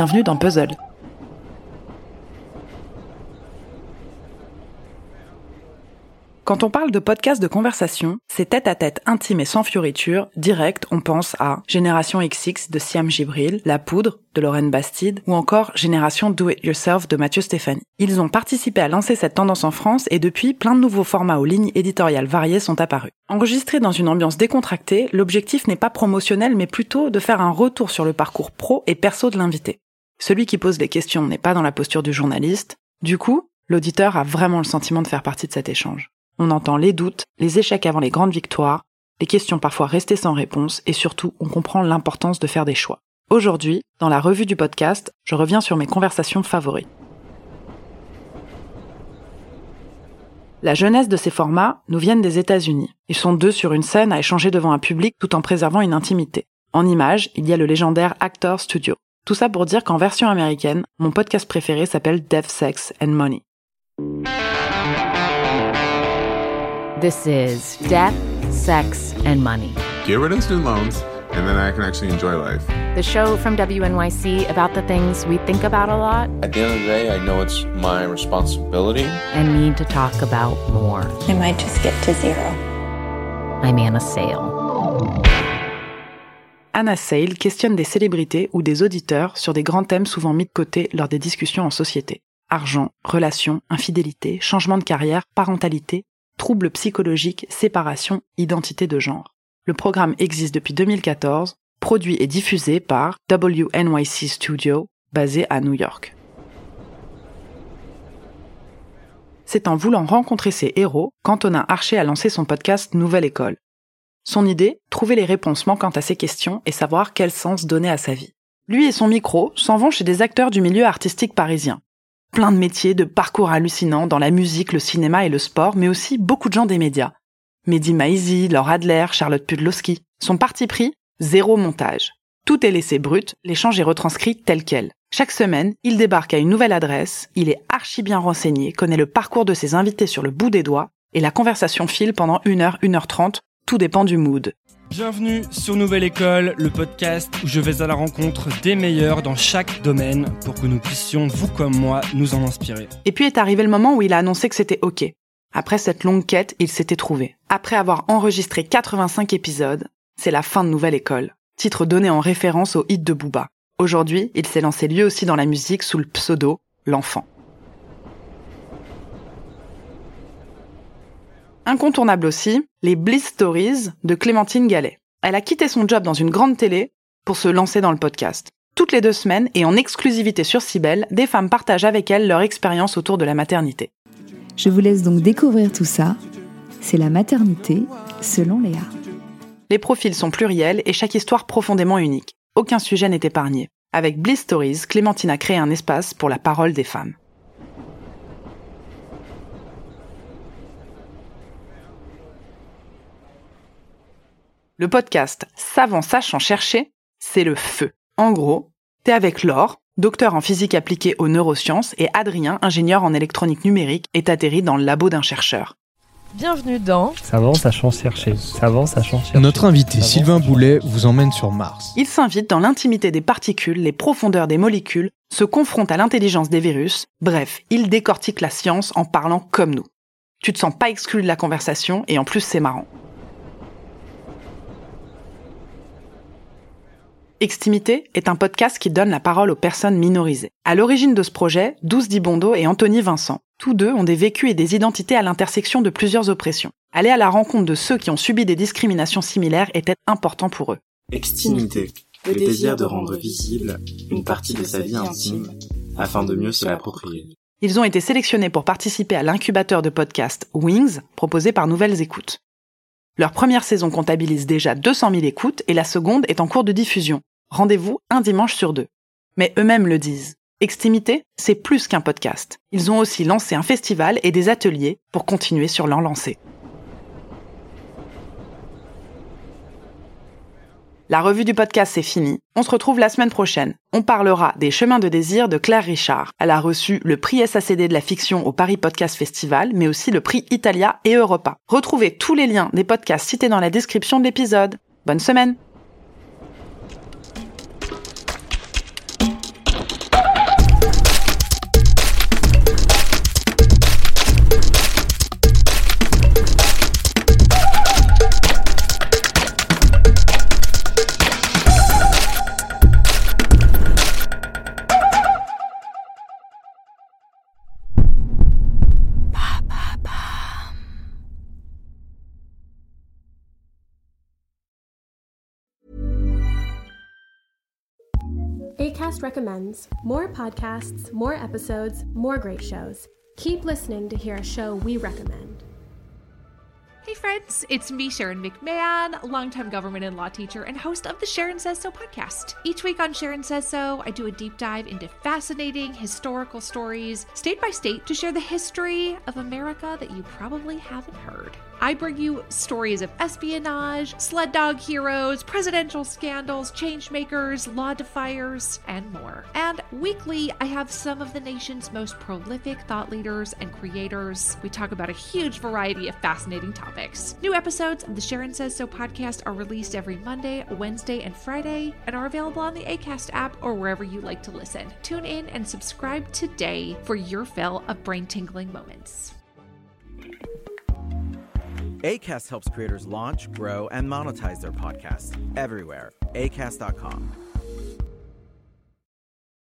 bienvenue dans Puzzle. Quand on parle de podcast de conversation, c'est tête à tête intime et sans fioriture, direct, on pense à Génération XX de Siam Gibril, La Poudre de Lorraine Bastide ou encore Génération Do It Yourself de Mathieu Stéphanie. Ils ont participé à lancer cette tendance en France et depuis, plein de nouveaux formats aux lignes éditoriales variées sont apparus. Enregistrés dans une ambiance décontractée, l'objectif n'est pas promotionnel mais plutôt de faire un retour sur le parcours pro et perso de l'invité. Celui qui pose les questions n'est pas dans la posture du journaliste. Du coup, l'auditeur a vraiment le sentiment de faire partie de cet échange. On entend les doutes, les échecs avant les grandes victoires, les questions parfois restées sans réponse et surtout on comprend l'importance de faire des choix. Aujourd'hui, dans la revue du podcast, je reviens sur mes conversations favoris. La jeunesse de ces formats nous viennent des États-Unis. Ils sont deux sur une scène à échanger devant un public tout en préservant une intimité. En image, il y a le légendaire Actor Studio. Tout ça pour dire qu'en version américaine, mon podcast préféré s'appelle Death, Sex and Money. This is Death, Sex, and Money. Get rid of student loans, and then I can actually enjoy life. The show from WNYC about the things we think about a lot At the end of the day, I know it's my responsibility. and need to talk about more. I might just get to zero. I'm Anna Sale. Anna Sale questionne des célébrités ou des auditeurs sur des grands thèmes souvent mis de côté lors des discussions en société. Argent, relations, infidélité, changement de carrière, parentalité, troubles psychologiques, séparation, identité de genre. Le programme existe depuis 2014, produit et diffusé par WNYC Studio, basé à New York. C'est en voulant rencontrer ces héros qu'Antonin Archer a lancé son podcast Nouvelle École. Son idée, trouver les réponses manquant à ses questions et savoir quel sens donner à sa vie. Lui et son micro s'en vont chez des acteurs du milieu artistique parisien. Plein de métiers, de parcours hallucinants dans la musique, le cinéma et le sport, mais aussi beaucoup de gens des médias. Mehdi Maizi, Laure Adler, Charlotte Pudlowski. Son parti pris Zéro montage. Tout est laissé brut, l'échange est retranscrit tel quel. Chaque semaine, il débarque à une nouvelle adresse, il est archi bien renseigné, connaît le parcours de ses invités sur le bout des doigts, et la conversation file pendant 1 heure, 1 heure 30, tout dépend du mood. Bienvenue sur Nouvelle École, le podcast où je vais à la rencontre des meilleurs dans chaque domaine pour que nous puissions, vous comme moi, nous en inspirer. Et puis est arrivé le moment où il a annoncé que c'était OK. Après cette longue quête, il s'était trouvé. Après avoir enregistré 85 épisodes, c'est la fin de Nouvelle École, titre donné en référence au hit de Booba. Aujourd'hui, il s'est lancé lui aussi dans la musique sous le pseudo L'Enfant. Incontournable aussi, les Bliss Stories de Clémentine Gallet. Elle a quitté son job dans une grande télé pour se lancer dans le podcast. Toutes les deux semaines et en exclusivité sur Cybelle, des femmes partagent avec elle leur expérience autour de la maternité. Je vous laisse donc découvrir tout ça. C'est la maternité selon Léa. Les profils sont pluriels et chaque histoire profondément unique. Aucun sujet n'est épargné. Avec Bliss Stories, Clémentine a créé un espace pour la parole des femmes. Le podcast Savant sachant chercher, c'est le feu. En gros, t'es avec Laure, docteur en physique appliquée aux neurosciences, et Adrien, ingénieur en électronique numérique, est atterri dans le labo d'un chercheur. Bienvenue dans Savant, sachant chercher. Savant, sachant chercher. Notre invité Savant, Sylvain Boulet vous emmène sur Mars. Il s'invite dans l'intimité des particules, les profondeurs des molécules, se confronte à l'intelligence des virus, bref, il décortique la science en parlant comme nous. Tu te sens pas exclu de la conversation et en plus c'est marrant. Extimité est un podcast qui donne la parole aux personnes minorisées. À l'origine de ce projet, Douce Dibondo et Anthony Vincent. Tous deux ont des vécus et des identités à l'intersection de plusieurs oppressions. Aller à la rencontre de ceux qui ont subi des discriminations similaires était important pour eux. Extimité, le désir de rendre visible une partie de sa vie intime afin de mieux se l'approprier. Ils ont été sélectionnés pour participer à l'incubateur de podcast Wings proposé par Nouvelles Écoutes. Leur première saison comptabilise déjà 200 000 écoutes et la seconde est en cours de diffusion. Rendez-vous un dimanche sur deux. Mais eux-mêmes le disent. Extimité, c'est plus qu'un podcast. Ils ont aussi lancé un festival et des ateliers pour continuer sur leur lancée. La revue du podcast, c'est fini. On se retrouve la semaine prochaine. On parlera des chemins de désir de Claire Richard. Elle a reçu le prix SACD de la fiction au Paris Podcast Festival, mais aussi le prix Italia et Europa. Retrouvez tous les liens des podcasts cités dans la description de l'épisode. Bonne semaine! ACAST recommends more podcasts, more episodes, more great shows. Keep listening to hear a show we recommend. Friends, it's me, Sharon McMahon, longtime government and law teacher and host of the Sharon Says So podcast. Each week on Sharon Says So, I do a deep dive into fascinating historical stories, state by state, to share the history of America that you probably haven't heard. I bring you stories of espionage, sled dog heroes, presidential scandals, changemakers, law defiers, and more. And weekly, I have some of the nation's most prolific thought leaders and creators. We talk about a huge variety of fascinating topics. New episodes of the Sharon Says So podcast are released every Monday, Wednesday, and Friday, and are available on the ACAST app or wherever you like to listen. Tune in and subscribe today for your fill of brain tingling moments. ACAST helps creators launch, grow, and monetize their podcasts everywhere. ACAST.com.